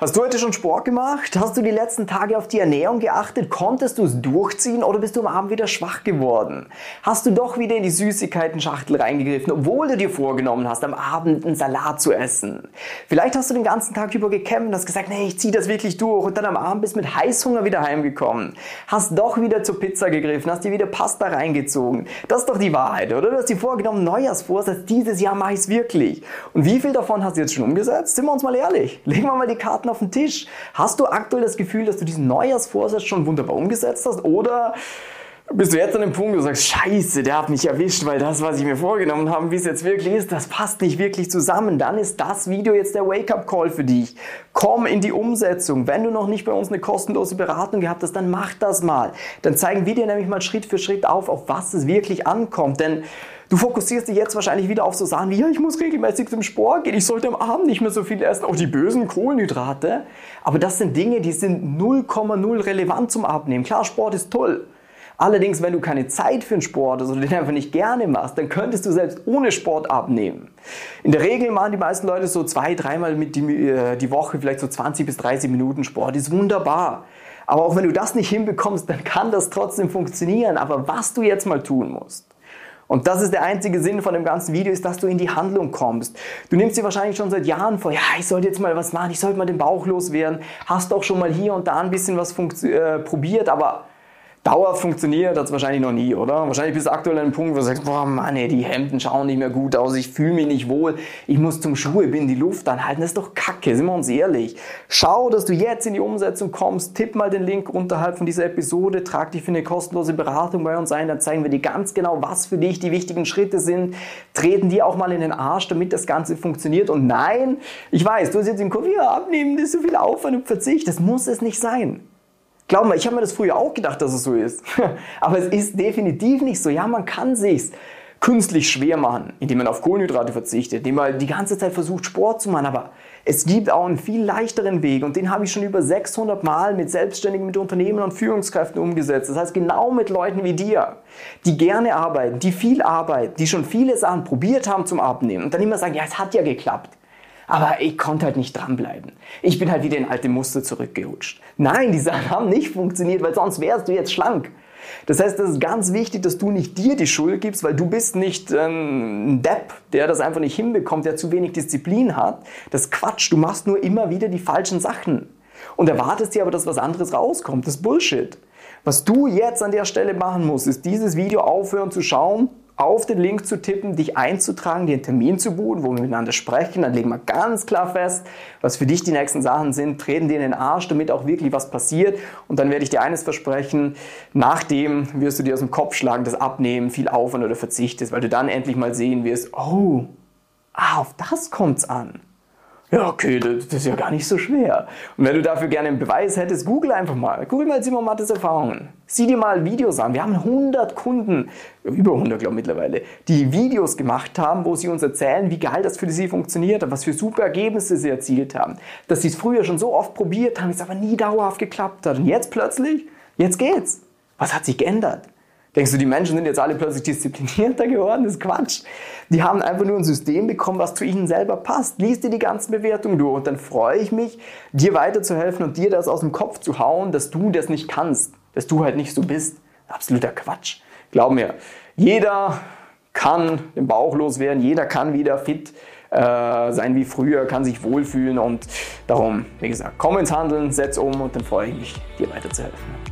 Hast du heute schon Sport gemacht? Hast du die letzten Tage auf die Ernährung geachtet? Konntest du es durchziehen oder bist du am Abend wieder schwach geworden? Hast du doch wieder in die Süßigkeiten-Schachtel reingegriffen, obwohl du dir vorgenommen hast, am Abend einen Salat zu essen? Vielleicht hast du den ganzen Tag über gekämpft und hast gesagt, nee, ich ziehe das wirklich durch und dann am Abend bist mit Heißhunger wieder heimgekommen. Hast doch wieder zur Pizza gegriffen, hast dir wieder Pasta reingezogen. Das ist doch die Wahrheit, oder? Du hast dir vorgenommen, Neujahrsvorsatz, dieses Jahr mache ich es wirklich. Und wie viel davon hast du jetzt schon umgesetzt? Sind wir uns mal ehrlich. Legen wir mal die Karten auf den Tisch. Hast du aktuell das Gefühl, dass du diesen Neujahrsvorsatz schon wunderbar umgesetzt hast? Oder bist du jetzt an dem Punkt, wo du sagst, scheiße, der hat mich erwischt, weil das, was ich mir vorgenommen habe, wie es jetzt wirklich ist, das passt nicht wirklich zusammen. Dann ist das Video jetzt der Wake-up-Call für dich. Komm in die Umsetzung. Wenn du noch nicht bei uns eine kostenlose Beratung gehabt hast, dann mach das mal. Dann zeigen wir dir nämlich mal Schritt für Schritt auf, auf was es wirklich ankommt. Denn Du fokussierst dich jetzt wahrscheinlich wieder auf so Sachen wie, ja, ich muss regelmäßig zum Sport gehen, ich sollte am Abend nicht mehr so viel essen, auch die bösen Kohlenhydrate. Aber das sind Dinge, die sind 0,0 relevant zum Abnehmen. Klar, Sport ist toll. Allerdings, wenn du keine Zeit für den Sport hast oder den einfach nicht gerne machst, dann könntest du selbst ohne Sport abnehmen. In der Regel machen die meisten Leute so zwei, dreimal mit die, äh, die Woche vielleicht so 20 bis 30 Minuten Sport. Ist wunderbar. Aber auch wenn du das nicht hinbekommst, dann kann das trotzdem funktionieren. Aber was du jetzt mal tun musst, und das ist der einzige Sinn von dem ganzen Video, ist, dass du in die Handlung kommst. Du nimmst dir wahrscheinlich schon seit Jahren vor, ja, ich sollte jetzt mal was machen, ich sollte mal den Bauch loswerden. Hast auch schon mal hier und da ein bisschen was äh, probiert, aber Dauer funktioniert hat es wahrscheinlich noch nie, oder? Wahrscheinlich bist du aktuell an einem Punkt, wo du sagst, boah Mann, ey, die Hemden schauen nicht mehr gut aus, ich fühle mich nicht wohl, ich muss zum Schuhe binden, die Luft anhalten, das ist doch kacke, sind wir uns ehrlich. Schau, dass du jetzt in die Umsetzung kommst, tipp mal den Link unterhalb von dieser Episode, trag dich für eine kostenlose Beratung bei uns ein, dann zeigen wir dir ganz genau, was für dich die wichtigen Schritte sind, treten dir auch mal in den Arsch, damit das Ganze funktioniert und nein, ich weiß, du hast jetzt im ja, abnehmen, das ist so viel Aufwand und Verzicht, das muss es nicht sein. Glaub mal, ich habe mir das früher auch gedacht, dass es so ist. Aber es ist definitiv nicht so. Ja, man kann sich's künstlich schwer machen, indem man auf Kohlenhydrate verzichtet, indem man die ganze Zeit versucht, Sport zu machen. Aber es gibt auch einen viel leichteren Weg und den habe ich schon über 600 Mal mit Selbstständigen, mit Unternehmen und Führungskräften umgesetzt. Das heißt, genau mit Leuten wie dir, die gerne arbeiten, die viel arbeiten, die schon viele Sachen probiert haben zum Abnehmen und dann immer sagen, ja, es hat ja geklappt. Aber ich konnte halt nicht dranbleiben. Ich bin halt wieder in alte Muster zurückgerutscht. Nein, die Sachen haben nicht funktioniert, weil sonst wärst du jetzt schlank. Das heißt, es ist ganz wichtig, dass du nicht dir die Schuld gibst, weil du bist nicht ähm, ein Depp, der das einfach nicht hinbekommt, der zu wenig Disziplin hat. Das ist Quatsch. Du machst nur immer wieder die falschen Sachen. Und erwartest dir aber, dass was anderes rauskommt. Das ist Bullshit. Was du jetzt an der Stelle machen musst, ist dieses Video aufhören zu schauen auf den Link zu tippen, dich einzutragen, dir einen Termin zu buchen, wo wir miteinander sprechen. Dann legen wir ganz klar fest, was für dich die nächsten Sachen sind, treten dir in den Arsch, damit auch wirklich was passiert. Und dann werde ich dir eines versprechen, nachdem wirst du dir aus dem Kopf schlagen, das Abnehmen, viel Aufwand oder Verzicht ist, weil du dann endlich mal sehen wirst, oh, ah, auf das kommt's an ja, okay, das, ist ja gar nicht so schwer. Und wenn du dafür gerne einen Beweis hättest, google einfach mal. Google mal Simon Mattes Erfahrungen. Sieh dir mal Videos an. Wir haben 100 Kunden, über 100 glaube ich mittlerweile, die Videos gemacht haben, wo sie uns erzählen, wie geil das für sie funktioniert hat, was für super Ergebnisse sie erzielt haben. Dass sie es früher schon so oft probiert haben, es aber nie dauerhaft geklappt hat. Und jetzt plötzlich, jetzt geht's. Was hat sich geändert? Denkst du, die Menschen sind jetzt alle plötzlich disziplinierter geworden? Das ist Quatsch. Die haben einfach nur ein System bekommen, was zu ihnen selber passt. Lies dir die ganzen Bewertungen durch und dann freue ich mich, dir weiterzuhelfen und dir das aus dem Kopf zu hauen, dass du das nicht kannst, dass du halt nicht so bist. Absoluter Quatsch. Glaub mir, jeder kann den Bauch loswerden, jeder kann wieder fit äh, sein wie früher, kann sich wohlfühlen und darum, wie gesagt, komm ins Handeln, setz um und dann freue ich mich, dir weiterzuhelfen.